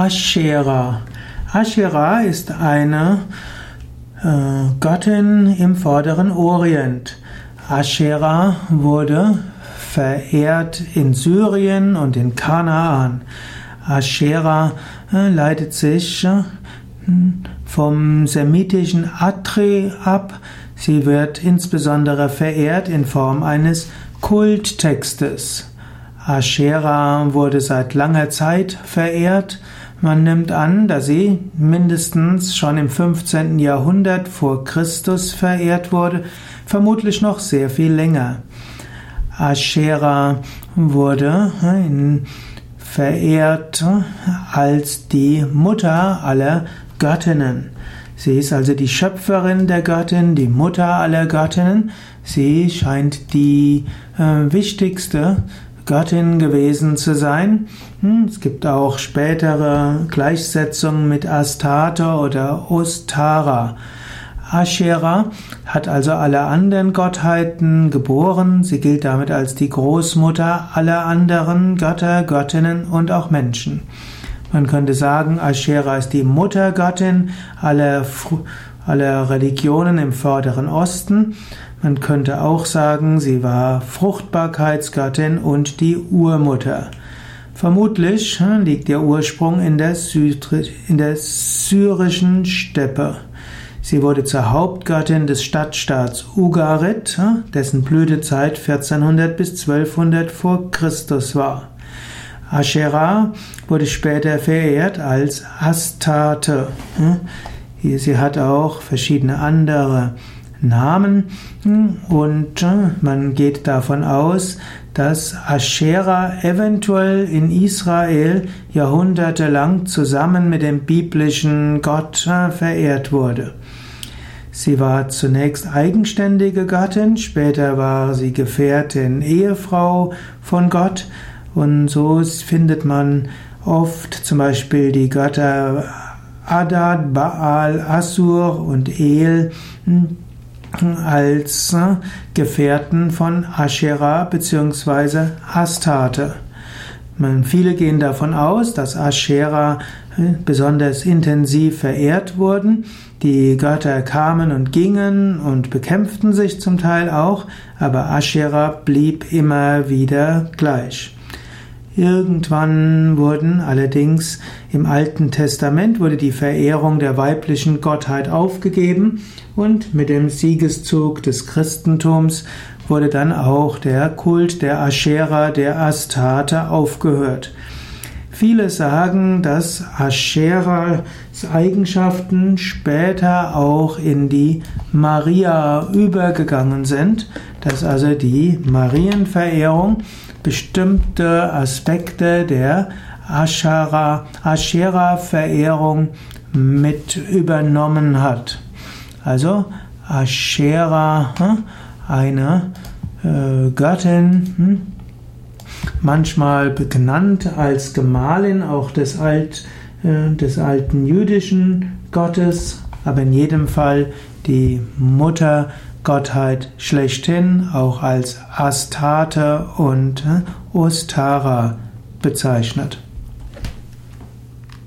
Aschera. Aschera ist eine äh, Göttin im vorderen Orient. Aschera wurde verehrt in Syrien und in Kanaan. Aschera äh, leitet sich äh, vom semitischen Atri ab. Sie wird insbesondere verehrt in Form eines Kulttextes. Aschera wurde seit langer Zeit verehrt. Man nimmt an, dass sie mindestens schon im 15. Jahrhundert vor Christus verehrt wurde, vermutlich noch sehr viel länger. Aschera wurde verehrt als die Mutter aller Göttinnen. Sie ist also die Schöpferin der Göttin, die Mutter aller Göttinnen. Sie scheint die äh, wichtigste Göttin gewesen zu sein. Hm, es gibt auch spätere Gleichsetzungen mit Astarte oder Ostara. Aschera hat also alle anderen Gottheiten geboren. Sie gilt damit als die Großmutter aller anderen Götter, Göttinnen und auch Menschen. Man könnte sagen, Aschera ist die Muttergöttin aller, aller Religionen im vorderen Osten. Man könnte auch sagen, sie war Fruchtbarkeitsgöttin und die Urmutter. Vermutlich hm, liegt der Ursprung in der, in der syrischen Steppe. Sie wurde zur Hauptgöttin des Stadtstaats Ugarit, hm, dessen Blütezeit 1400 bis 1200 vor Christus war. Asherah wurde später verehrt als Astarte. Hm, sie hat auch verschiedene andere Namen hm, und äh, man geht davon aus, dass Asherah eventuell in Israel jahrhundertelang zusammen mit dem biblischen Gott äh, verehrt wurde. Sie war zunächst eigenständige Gattin, später war sie Gefährtin, Ehefrau von Gott und so findet man oft zum Beispiel die Götter Adad, Baal, Assur und El hm, als äh, Gefährten von Asherah bzw. Astarte. Viele gehen davon aus, dass Asherah äh, besonders intensiv verehrt wurden. Die Götter kamen und gingen und bekämpften sich zum Teil auch, aber Asherah blieb immer wieder gleich. Irgendwann wurden allerdings im Alten Testament wurde die Verehrung der weiblichen Gottheit aufgegeben und mit dem Siegeszug des Christentums wurde dann auch der Kult der Aschera, der Astarte aufgehört. Viele sagen, dass Ascheras Eigenschaften später auch in die Maria übergegangen sind, dass also die Marienverehrung bestimmte Aspekte der Aschera-Verehrung mit übernommen hat. Also Aschera, hm, eine äh, Göttin, hm, manchmal genannt als Gemahlin auch des, Alt, äh, des alten jüdischen Gottes, aber in jedem Fall die Muttergottheit schlechthin, auch als Astarte und äh, Ostara bezeichnet.